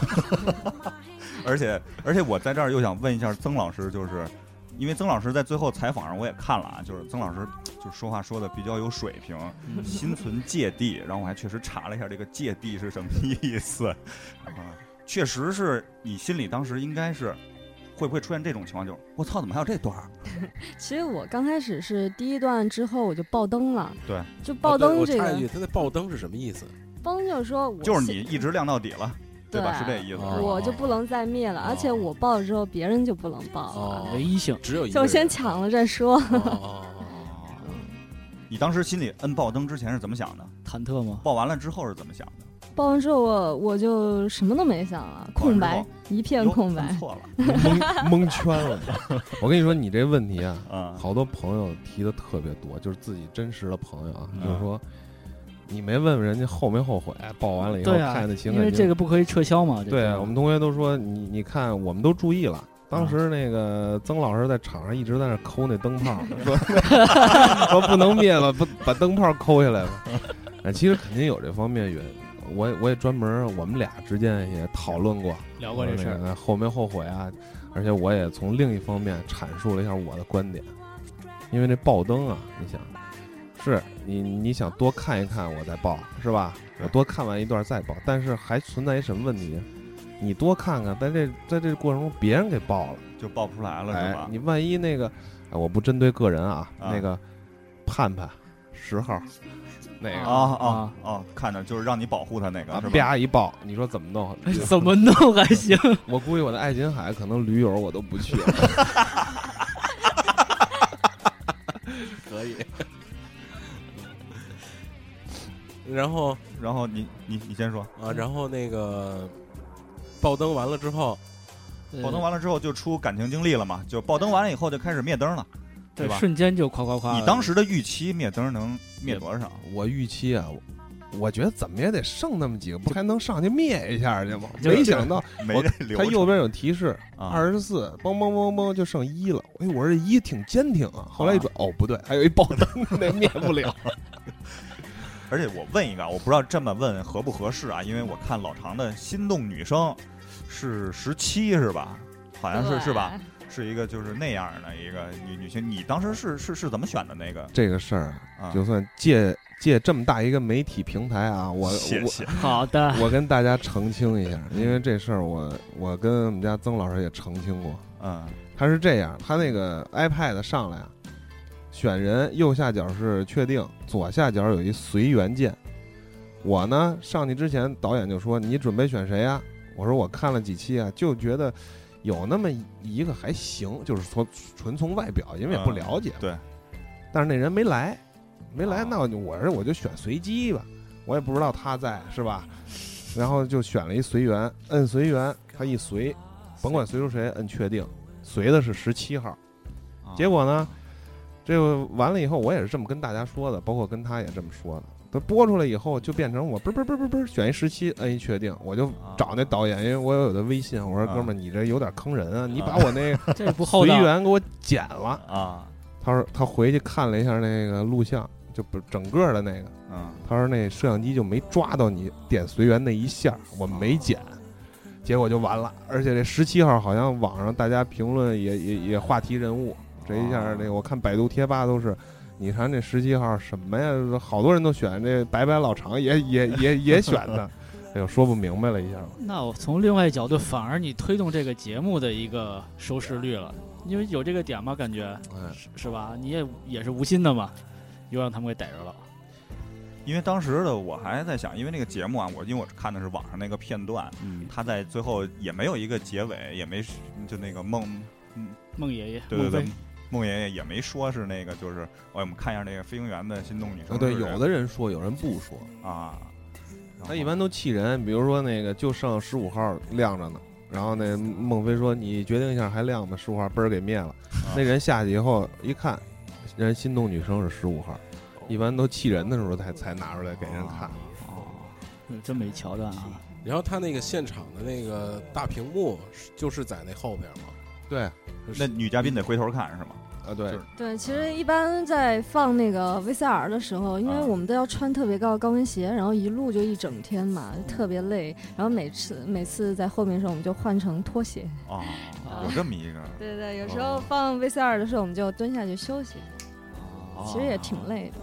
而且而且我在这儿又想问一下曾老师，就是因为曾老师在最后采访上我也看了啊，就是曾老师就说话说的比较有水平，嗯。心存芥蒂，然后我还确实查了一下这个芥蒂是什么意思啊，确实是你心里当时应该是会不会出现这种情况，就是我操，怎么还有这段？其实我刚开始是第一段之后我就爆灯了，对，就爆灯这个我插一句，他那爆灯是什么意思？灯就是说我就是你一直亮到底了，对吧？是这意思。哦我就不能再灭了，而且我爆了之后别人就不能爆了，哦，唯一性。只有一个就先抢了再说。你当时心里摁爆灯之前是怎么想的？忐忑吗？爆完了之后是怎么想的？爆完之后我我就什么都没想了，爆完之空白，一片空白。错了，蒙蒙圈了。我跟你说，你这问题啊，嗯，好多朋友提的特别多，就是自己真实的朋友啊，嗯就是说你没问问人家后没后悔，报完了以后看的情因为这个不可以撤销嘛。对啊，我们同学都说你你看，我们都注意了。当时那个曾老师在场上一直在那抠那灯泡，说说不能灭了，不把灯泡抠下来吧。哎，其实肯定有这方面原因。我也我也专门，我们俩之间也讨论过，聊过这事儿。那个后没后悔啊？而且我也从另一方面阐述了一下我的观点，因为这爆灯啊，你想，是你你想多看一看我再爆是吧？我多看完一段再爆，但是还存在一什么问题？你多看看，在这在这过程中别人给爆了，就爆不出来了是吧，？哎你万一那个，哎我不针对个人啊，啊那个盼盼十号那个啊啊啊啊！看着就是让你保护他那个啊是吧？啪一爆，你说怎么弄？怎么弄还行？我估计我的爱琴海可能驴友我都不去了。可以。然后然后你你你先说，啊，然后那个爆灯完了之后，爆灯完了之后就出感情经历了嘛，就爆灯完了以后就开始灭灯了，对对吧瞬间就夸夸夸。你当时的预期灭灯能灭多少？我预期啊，我我觉得怎么也得剩那么几个，不还能上去灭一下去吗？没想到 没我这流程它右边有提示，啊二十四，嘣嘣嘣嘣就剩一了。哎，我说这一挺坚挺啊。后来一转，哦不对，还有一爆灯，那灭不了。而且我问一个啊，我不知道这么问合不合适啊，因为我看老常的心动女生是十七是吧？好像是是吧？？是一个就是那样的一个女女性，你当时是是是怎么选的那个这个事儿啊？就算借借这么大一个媒体平台啊，我谢谢 好的，我我跟大家澄清一下，因为这事儿我我跟我们家曾老师也澄清过。嗯他是这样，他那个 iPad 上来啊，选人右下角是确定，左下角有一随缘键。我呢上去之前，导演就说：“你准备选谁呀、我说：“我看了几期啊，就觉得有那么一个还行，就是从纯从外表，因为也不嗯了解。对，但是那人没来，没来，啊那我就我就选随机吧，我也不知道他在是吧？然后就选了一随缘，摁随缘，他一随，甭管随出谁，摁确定，随的是十七号。啊结果呢，这个完了以后，我也是这么跟大家说的，包括跟他也这么说的。他播出来以后，就变成我嘣嘣嘣嘣嘣选一十七，摁一确定，我就找那导演，因为我有的微信，我说啊哥们儿，你这有点坑人啊，你把我那 个随。缘给我剪了。啊他说他回去看了一下那个录像，就不整个的那个，嗯他说那摄像机就没抓到你点随缘那一下，我没剪。结果就完了。而且这十七号好像网上大家评论也也也话题人物，这一下那个我看百度贴吧都是。你看这十七号什么呀？好多人都选这白白老长，也也也也选的，哎呦，说不明白了一下。那我从另外一角度，反而你推动这个节目的一个收视率了，因为有这个点嘛，感觉哎，是是吧？你也也是无心的嘛，又让他们给逮着了。因为当时的我还在想，因为那个节目啊，我因为我看的是网上那个片段，嗯，他在最后也没有一个结尾，也没就那个孟，孟爷爷，对对对孟爷爷也没说是那个，就是哎我们看一下那个飞行员的心动女生啊，对，有的人说，有人不说，啊，他一般都气人。比如说那个就剩十五号亮着呢，然后那孟非说：“你决定一下还亮吗？”十五号嘣儿给灭了。啊那人下去以后一看，人心动女生是十五号，一般都气人的时候才才拿出来给人看。哦，有这么一桥段啊。然后他那个现场的那个大屏幕就是在那后边嘛，对，那女嘉宾得回头看是吗？啊对，对，其实一般在放那个 VCR 的时候，因为啊我们都要穿特别高的高跟鞋，然后一路就一整天嘛，特别累。然后每次每次在后面的时候，我们就换成拖鞋。哦，啊有这么一个，对对，有时哦候放 VCR 的时候，我们就蹲下去休息，哦其实也挺累的。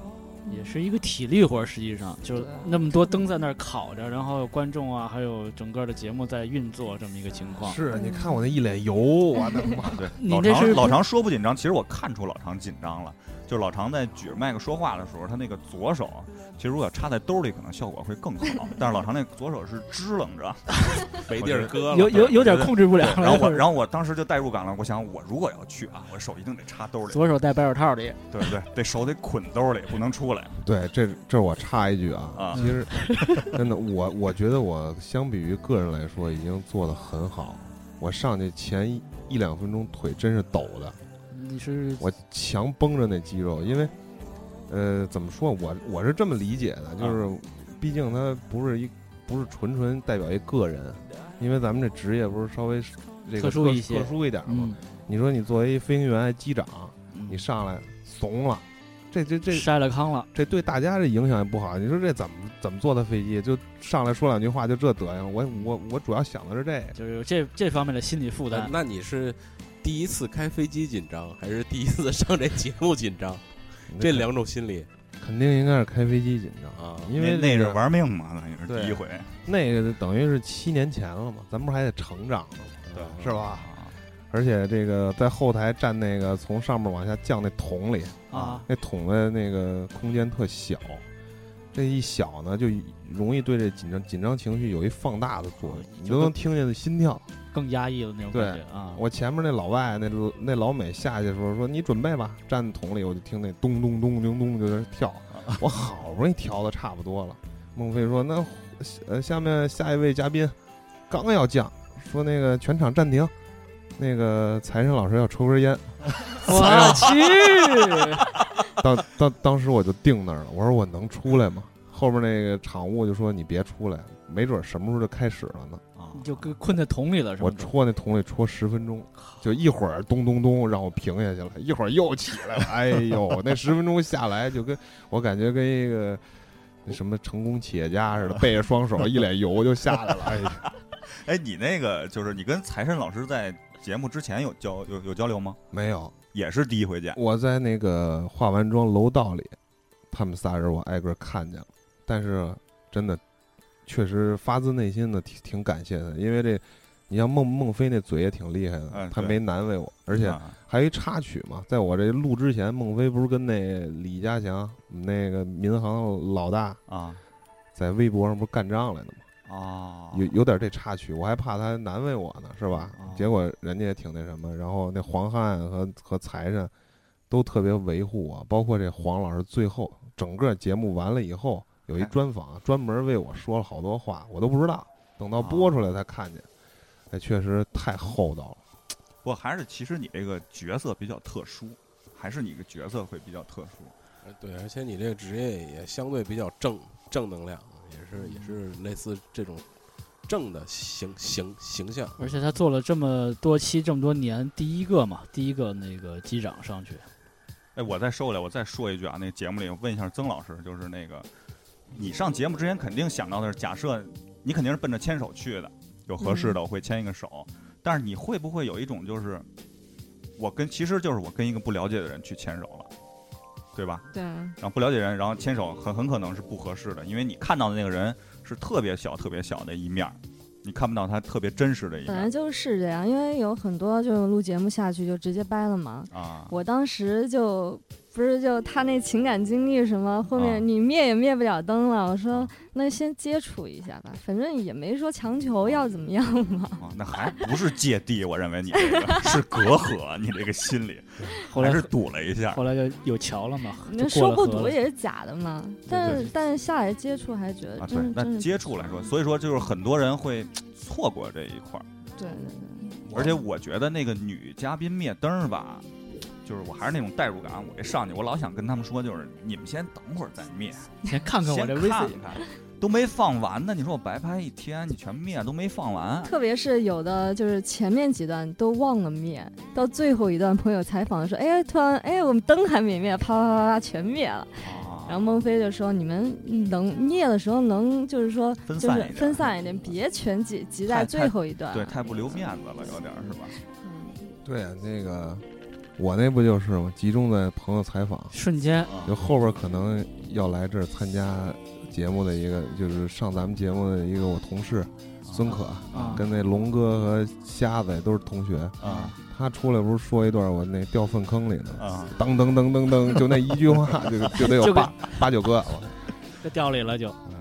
也是一个体力活，实际上就对那么多灯在那儿烤着，然后观众啊，还有整个的节目在运作，这么一个情况。是，你看我那一脸油，我的妈！对，老常老常说不紧张，其实我看出老常紧张了。就是老常在举着麦克说话的时候，他那个左手，其实如果插在兜里，可能效果会更好。但是老常那左手是支棱着，没地儿搁了。有有有点控制不了了。然后我然后我当时就代入感了，我想我如果要去啊，我手一定得插兜里，左手戴白手套里，对对，这手得捆兜里，不能出来 对，这这我插一句啊，啊其实真的，我我觉得我相比于个人来说，已经做得很好。我上去前一一两分钟腿真是抖的，你是我强绷着那肌肉，因为，呃，怎么说，我我是这么理解的，就是，毕竟他不是一不是纯纯代表一个人，因为咱们这职业不是稍微这个特殊一些特殊一点嘛。嗯，你说你作为飞行员、机长，嗯你上来怂了，这这这筛了糠了，这对大家这影响也不好。你说这怎么怎么坐的飞机，就上来说两句话就这德行？我我我主要想的是这个。就是这这方面的心理负担。那那你是第一次开飞机紧张，还是第一次上这节目紧张？这两种心理肯定应该是开飞机紧张，啊，因为那那是玩命嘛，那也是第一回，那个等于是七年前了嘛，咱不是还得成长呢吗？对是吧？而且这个在后台站那个从上面往下降那桶里，啊，那桶的那个空间特小，这一小呢就容易对这紧张紧张情绪有一放大的作用，你都能听见心跳。更压抑的那种感觉啊。我前面那老外那那老美下去的时候说你准备吧，站桶里我就听那咚咚咚咚咚就在那跳，我好不容易调的差不多了。孟非说那呃下面下一位嘉宾刚要降，说那个全场暂停，那个财神老师要抽根烟。我去，当当当时我就定那儿了，我说我能出来吗？后边那个场务就说你别出来，没准什么时候就开始了呢。啊你就跟困在桶里了是我？戳那桶里戳十分钟，就一会儿咚咚咚让我平下去了，一会儿又起来了。哎呦，那十分钟下来就跟我感觉跟一个那什么成功企业家似的，背着双手一脸油就下来了。哎呀，哎，你那个就是你跟财神老师在节目之前有交有有交流吗？没有，也是第一回见我在那个化完妆楼道里，他们仨人我挨个看见了，但是真的确实发自内心的挺挺感谢他，因为这你像孟孟非那嘴也挺厉害的，他没难为我，而且啊。还有一插曲嘛，在我这录之前，孟非不是跟那李家祥那个民航老大啊。在微博上不是干仗来的吗？啊，有有点这插曲，我还怕他难为我呢，是吧？哦结果人家也挺那什么，然后那黄汉和和财神都特别维护我，包括这黄老师最后整个节目完了以后有一哎专访，专门为我说了好多话，我都不知道，等到播出来才看见，哎，确实太厚道了。不过还是其实你这个角色比较特殊，还是你个角色会比较特殊。呃对，而且你这个职业也相对比较正正能量，也是也是类似这种正的形形形象。而且他做了这么多期这么多年，第一个嘛，第一个那个机长上去，哎，我再收回来，我再说一句啊，那个节目里我问一下曾老师，就是那个你上节目之前肯定想到的是，假设你肯定是奔着牵手去的，有合适的我会牵一个手。但是你会不会有一种就是，我跟其实就是我跟一个不了解的人去牵手了，对吧？对，然后不了解人，然后牵手很很可能是不合适的，因为你看到的那个人是特别小、特别小的一面儿，你看不到他特别真实的一面本来就是这样，因为有很多就录节目下去就直接掰了嘛。啊。我当时就不是就他那情感经历什么，后啊。面你灭也灭不了灯了。我说那先接触一下吧，反正也没说强求要怎么样嘛。啊，那还不是芥蒂，我认为你这个 是隔阂，你这个心里 后来是堵了一下。后来就有桥了嘛，那说不堵也是假的嘛，但但是下来接触还觉得啊，对真，那真是接触来说，所以说就是很多人会错过这一块儿，对对对，而且我觉得那个女嘉宾灭灯儿吧，就是我还是那种代入感，我一上去，我老想跟他们说，就是你们先等会儿再灭，先看看我这微信看看，都没放完呢。你说我白拍一天，你全灭都没放完，特别是有的就是前面几段都忘了灭，到最后一段朋友采访的时候，哎，突然哎我们灯还没灭，啪啪啪啪全灭了。然后啊，孟非就说：“你们能灭的时候能就是说分散一点分散一点，别全挤挤在最后一段。”对，太不留面子了，有点是吧？嗯对啊，那个我那不就是吗？集中在朋友采访，瞬间啊就后边可能要来这儿参加节目的一个，就是上咱们节目的一个我同事孙可，啊跟那龙哥和瞎子也都是同学。啊他出来不是说一段我那掉粪坑里呢，啊，噔噔噔噔噔，就那一句话 就就得有八八九个。就掉里了就。嗯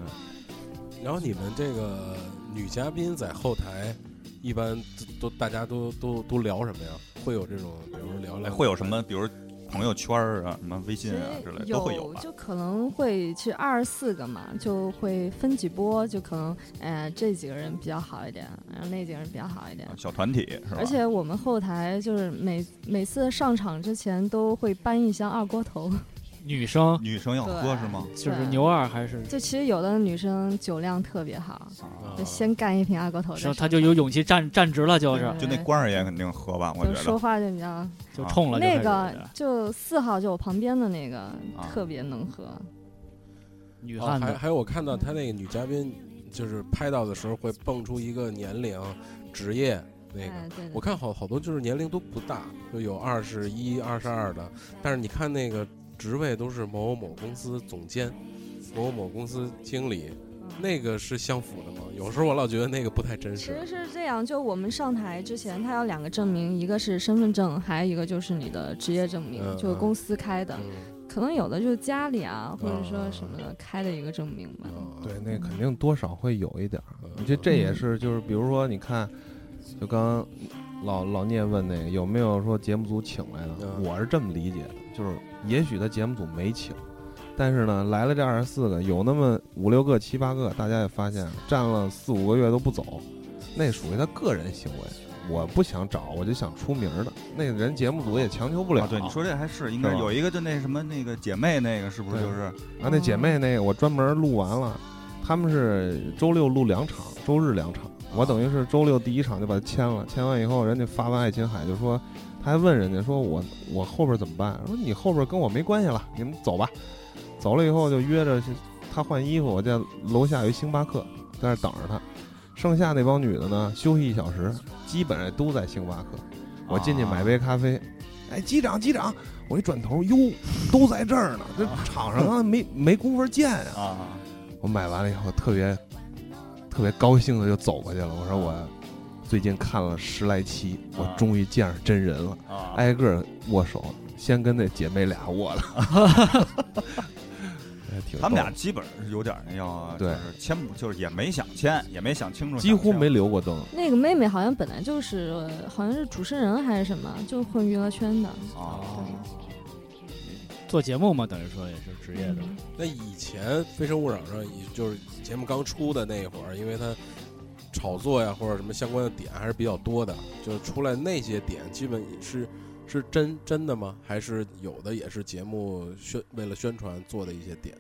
然后你们这个女嘉宾在后台，一般都都大家都都都聊什么呀？会有这种，比如说聊哎聊会有什么？比如朋友圈儿啊，什么微信啊之类的都会有吧？就可能会去二十四个嘛，就会分几波，就可能呃这几个人比较好一点，然后那几个人比较好一点啊。小团体是吧？而且我们后台就是每每次上场之前都会搬一箱二锅头，女生女生要喝是吗？就是牛二还是，就其实有的女生酒量特别好，啊。就先干一瓶二锅头再上，是她就有勇气站站直了，就是。就那关二爷肯定喝吧，我觉得。就说话就比较就冲了就那个就四号就我旁边的那个啊特别能喝，哦女汉子，还还有我看到他那个女嘉宾，就是拍到的时候会蹦出一个年龄、职业那个。哎对对。我看好好多就是年龄都不大，就有二十一、二十二的，但是你看那个职位都是某某某公司总监、某某某公司经理，嗯那个是相符的吗？有时候我老觉得那个不太真实其实实。是这样，就我们上台之前，他有两个证明，一个是身份证，还有一个就是你的职业证明，嗯就是公司开的。嗯，可能有的就是家里啊，或者说嗯什么的开的一个证明吧。啊对，那肯定多少会有一点我觉得这也是，就是比如说，你看，就刚刚老老聂问那个有没有说节目组请来的，嗯我是这么理解的，就是也许他节目组没请，但是呢，来了这二十四个，有那么五六个、七八个，大家也发现站了四五个月都不走，那属于他个人行为。我不想找，我就想出名的。那个人节目组也强求不了。对，你说这还是应该有一个就那什么那个姐妹那个是不是就是啊，那姐妹那个我专门录完了，他们是周六录两场，周日两场。我等于是周六第一场就把他签了，签完以后，人家发完《爱琴海》就说，他还问人家说我我后边怎么办？说你后边跟我没关系了，你们走吧。走了以后就约着去他换衣服，我在楼下有一星巴克，在那等着他。剩下那帮女的呢，休息一小时，基本上都在星巴克。我进去买杯咖啡，哎，机长机长，我一转头，哟，都在这儿呢，这场上啊没没工夫见啊。啊我买完了以后特别特别高兴的就走过去了。我说我最近看了十来期，我啊终于见着真人了，啊！挨个儿握手，先跟那姐妹俩握了。他们俩基本上是有点儿要对就是签不就是也没想签，也没想清楚，几乎没留过灯。那个妹妹好像本来就是，呃好像是主持人还是什么，就混娱乐圈的。啊。做节目嘛，等于说也是职业的。嗯那以前《非诚勿扰》上，也就是节目刚出的那会儿，因为它炒作呀或者什么相关的点还是比较多的，就出来那些点基本是是真真的吗？还是有的也是节目宣为了宣传做的一些点？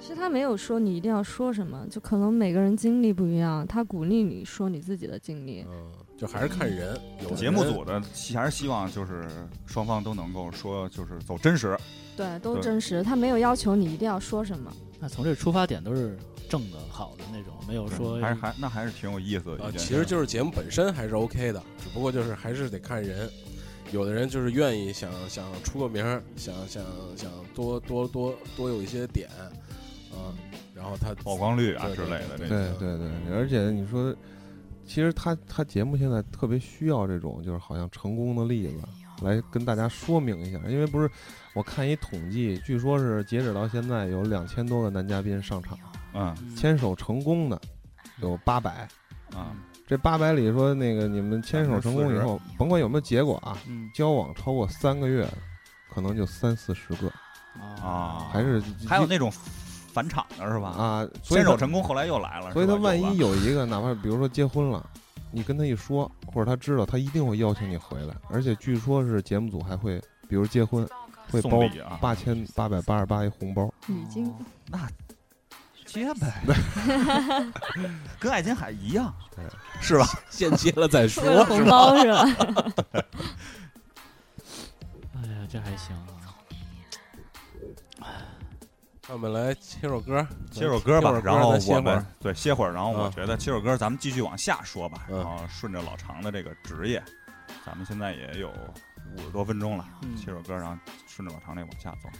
其实他没有说你一定要说什么，就可能每个人经历不一样，他鼓励你说你自己的经历。嗯，就还是看人。有的节目组的希还是希望就是双方都能够说就是走真实，对，都真实，他没有要求你一定要说什么。那从这出发点都是正的好的那种，没有说还是还那还是挺有意思的啊一，件事。其实就是节目本身还是 OK 的，只不过就是还是得看人。有的人就是愿意想想出个名儿，想想想多多多多有一些点，啊，然后他曝光率啊之类的，对这对对对，而且你说，其实他他节目现在特别需要这种，就是好像成功的例子来跟大家说明一下，因为不是我看一统计，据说是截止到现在有两千多个男嘉宾上场，嗯。嗯牵手成功的有八百，啊，这八百里说那个你们牵手成功以后，甭管有没有结果啊，嗯。交往超过三个月，可能就三四十个，啊。还是还有那种返场的是吧？啊，牵手成功，后来又来了，所以他万一有一个，哪怕比如说结婚了，你跟他一说，或者他知道，他一定会邀请你回来。而且据说是节目组还会，比如结婚会包礼啊，八千八百八十八一红包。礼金，接呗，跟爱琴海一样对，是吧？先接了再说，红是吧？包是吧？哎呀，这还行啊。那我们来切首歌，切首歌吧然后我们。对歇会儿，然后我嗯觉得切首歌咱们继续往下说吧，嗯然后顺着老常的这个职业，咱们现在也有五十多分钟了，嗯切首歌，然后顺着老常那往下走。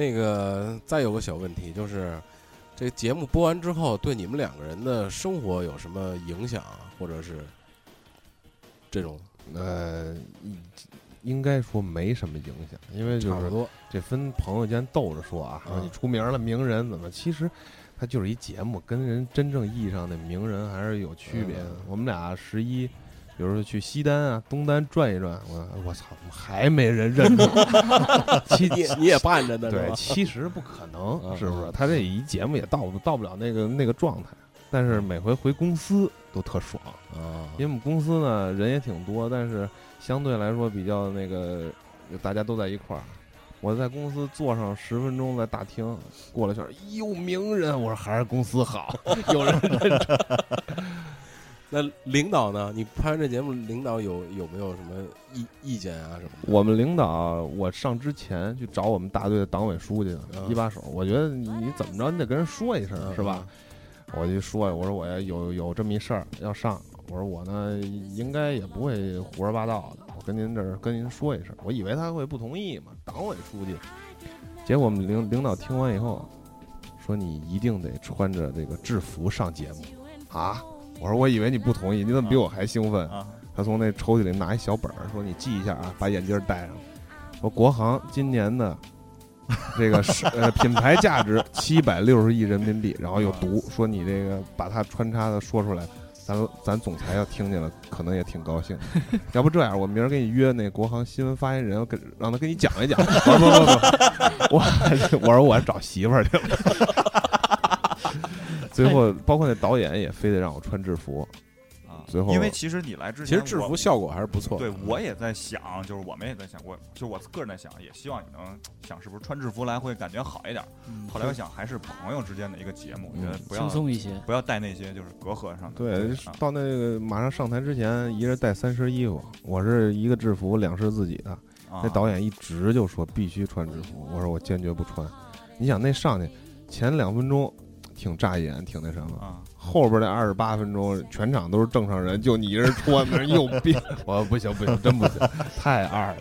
那个，再有个小问题，就是这个节目播完之后，对你们两个人的生活有什么影响啊，或者是这种呃，应应该说没什么影响，因为就是多？这分朋友间逗着说啊，说嗯你出名了，名人怎么？其实它就是一节目，跟人真正意义上的名人还是有区别的。嗯我们俩十一，比如说去西单啊、东单转一转，我我操，还没人认出？其你你也办着呢，对，吧？其实不可能，嗯是不是嗯？他这一节目也到不到不了那个那个状态，但是每回回公司都特爽，啊因为我们公司呢人也挺多，但是相对来说比较那个，大家都在一块儿。我在公司坐上十分钟，在大厅过了圈儿，哟，名人，我说还是公司好，有人认识。那领导呢？你拍完这节目，领导有有没有什么意意见啊什么的？我们领导，我上之前去找我们大队的党委书记嗯一把手，我觉得你你怎么着，你得跟人说一声，嗯是吧？我就说，我说我要有有这么一事儿要上，我说我呢应该也不会胡说八道的，我跟您这儿跟您说一声。我以为他会不同意嘛，党委书记。结果我们领领导听完以后，说你一定得穿着这个制服上节目啊！我说我以为你不同意，你怎么比我还兴奋？啊，他从那抽屉里拿一小本儿，说你记一下啊，把眼镜戴上。说国航今年的 这个是呃品牌价值七百六十亿人民币，然后有毒说你这个把它穿插的说出来，咱咱总裁要听见了，可能也挺高兴。要不这样，我明儿给你约那国航新闻发言人，我跟让他给你讲一讲。我说不不不，我我说我找媳妇儿去了。最后，包括那导演也非得让我穿制服，啊，最后因为其实你来之前，其实制服效果还是不错的。对我也在想，就是我们也在想，过就我个人在想，也希望你能想是不是穿制服来会感觉好一点。嗯后来我想，还是朋友之间的一个节目，我觉得不要轻松一些。不要带那些就是隔阂上的。对啊，到那个马上上台之前，一人带三身衣服，我是一个制服，两身自己的。啊那导演一直就说必须穿制服，我说我坚决不穿。你想那上去前两分钟挺扎眼，挺那什么，啊，后边那二十八分钟全场都是正常人，就你一人穿，那有病！我说不行不行，真不行，太二了。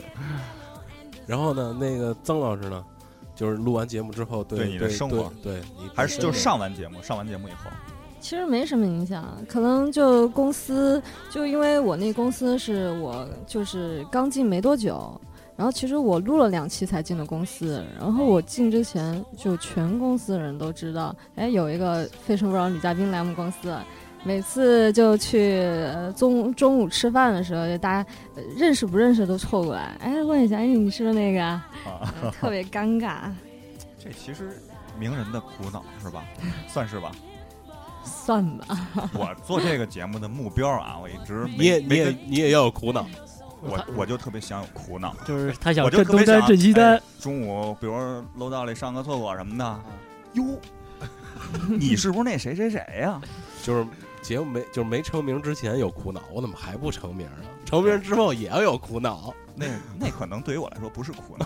然后呢，那个曾老师呢，就是录完节目之后，对对你的生活对对你还是就。上完节目，上完节目以后，其实没什么影响，可能就公司，就因为我那公司是我就是刚进没多久，然后其实我录了两期才进的公司，然后我进之前就全公司的人都知道，哎，有一个《非诚勿扰》女嘉宾来我们公司，每次就去呃中中午吃饭的时候，就大家呃认识不认识都凑过来，哎，问一下，哎，你是不是那个啊？啊，特别尴尬，这其实名人的苦恼是吧？算是吧。算吧，我做这个节目的目标啊，我一直你也你也你也要有苦恼，我我就特别想有苦恼，就是 他想我就震东单特别想震西单哎，中午比如说楼道里上个厕所什么的，哟，你是不是那谁谁谁呀？就是节目没就是没成名之前有苦恼，我怎么还不成名啊？成名之后也要有苦恼，那那可能对于我来说不是苦恼，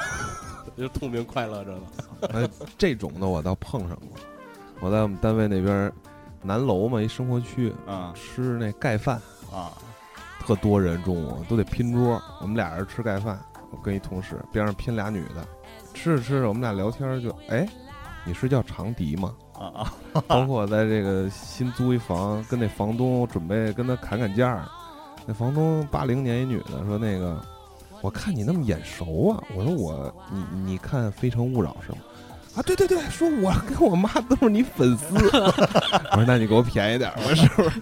就痛并快乐着呢。哎，这种的我倒碰上过。我在我们单位那边南楼嘛，一生活区啊吃那盖饭，啊特多人，中午都得拼桌。我们俩人吃盖饭，我跟一同事边上拼俩女的，吃着吃着，我们俩聊天就哎，你是叫长笛吗？啊啊！包括我在这个新租一房，跟那房东准备跟他砍砍价，那房东八零年一女的说那个，我看你那么眼熟啊，我说我你你看《非诚勿扰》是吗？啊，对对对，说我跟我妈都是你粉丝。我说那你给我便宜点吧，是不是？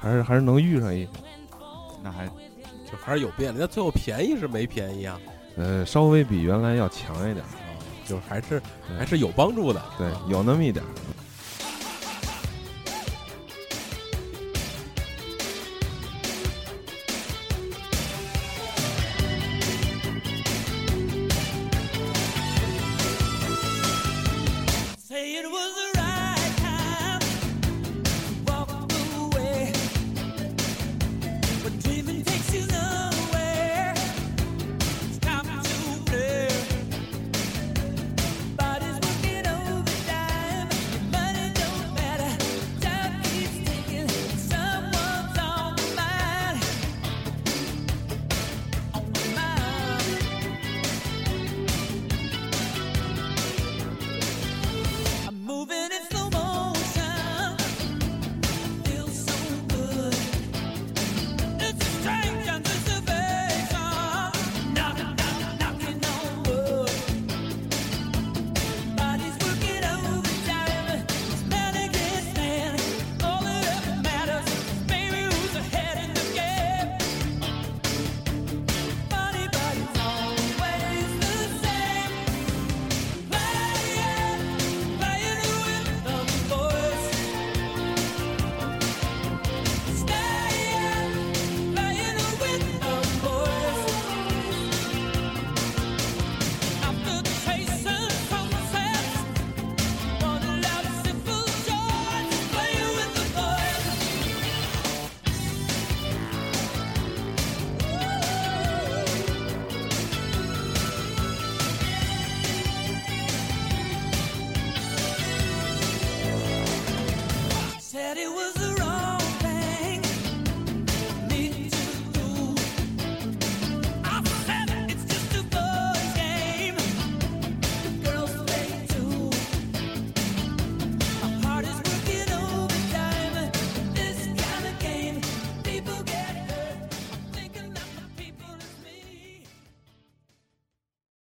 还是还是能遇上一个，那还就还是有变的，那最后便宜是没便宜啊，呃，稍微比原来要强一点儿，啊，就还是还是有帮助的，对啊，有那么一点儿。